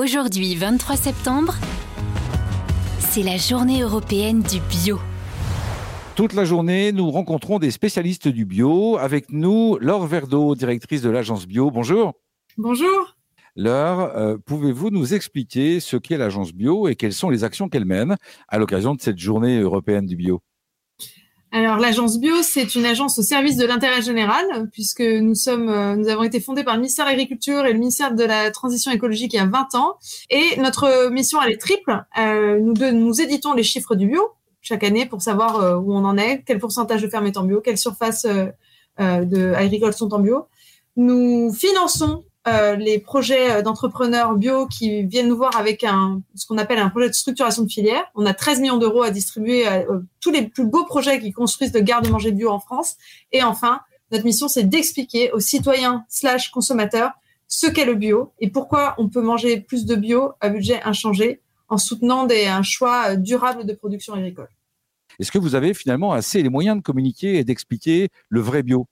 Aujourd'hui, 23 septembre, c'est la journée européenne du bio. Toute la journée, nous rencontrons des spécialistes du bio. Avec nous, Laure Verdeau, directrice de l'agence bio. Bonjour. Bonjour. Laure, euh, pouvez-vous nous expliquer ce qu'est l'agence bio et quelles sont les actions qu'elle mène à l'occasion de cette journée européenne du bio? Alors l'agence bio, c'est une agence au service de l'intérêt général, puisque nous sommes, euh, nous avons été fondés par le ministère de l'Agriculture et le ministère de la Transition écologique il y a 20 ans. Et notre mission, elle est triple. Euh, nous, nous éditons les chiffres du bio chaque année pour savoir euh, où on en est, quel pourcentage de fermes est en bio, quelles surfaces de agricoles sont en bio. Nous finançons euh, les projets euh, d'entrepreneurs bio qui viennent nous voir avec un, ce qu'on appelle un projet de structuration de filière. On a 13 millions d'euros à distribuer à, euh, tous les plus beaux projets qui construisent de garde-manger bio en France. Et enfin, notre mission, c'est d'expliquer aux citoyens slash consommateurs ce qu'est le bio et pourquoi on peut manger plus de bio à budget inchangé en soutenant des, un choix durable de production agricole. Est-ce que vous avez finalement assez les moyens de communiquer et d'expliquer le vrai bio?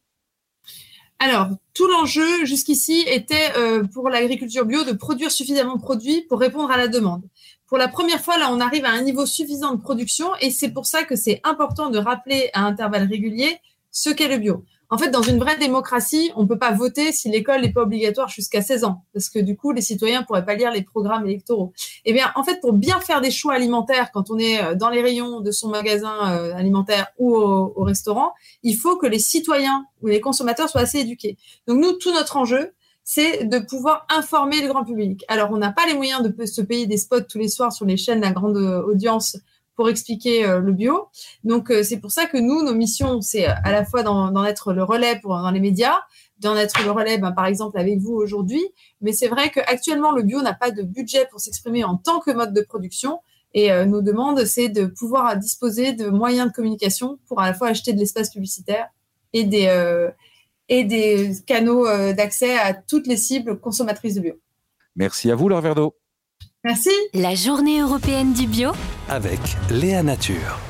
Alors, tout l'enjeu jusqu'ici était euh, pour l'agriculture bio de produire suffisamment de produits pour répondre à la demande. Pour la première fois, là, on arrive à un niveau suffisant de production et c'est pour ça que c'est important de rappeler à intervalles réguliers ce qu'est le bio. En fait, dans une vraie démocratie, on ne peut pas voter si l'école n'est pas obligatoire jusqu'à 16 ans, parce que du coup, les citoyens pourraient pas lire les programmes électoraux. Eh bien, en fait, pour bien faire des choix alimentaires quand on est euh, dans les rayons de son magasin euh, alimentaire ou au, au restaurant, il faut que les citoyens ou les consommateurs soient assez éduqués. Donc nous, tout notre enjeu, c'est de pouvoir informer le grand public. Alors, on n'a pas les moyens de se payer des spots tous les soirs sur les chaînes à grande euh, audience expliquer euh, le bio. Donc euh, c'est pour ça que nous, nos missions, c'est euh, à la fois d'en être le relais pour dans les médias, d'en être le relais, ben, par exemple avec vous aujourd'hui. Mais c'est vrai qu'actuellement le bio n'a pas de budget pour s'exprimer en tant que mode de production. Et nos demandes, c'est de pouvoir disposer de moyens de communication pour à la fois acheter de l'espace publicitaire et des canaux d'accès à toutes les cibles consommatrices de bio. Merci à vous, Laure. Merci. La journée européenne du bio avec Léa Nature.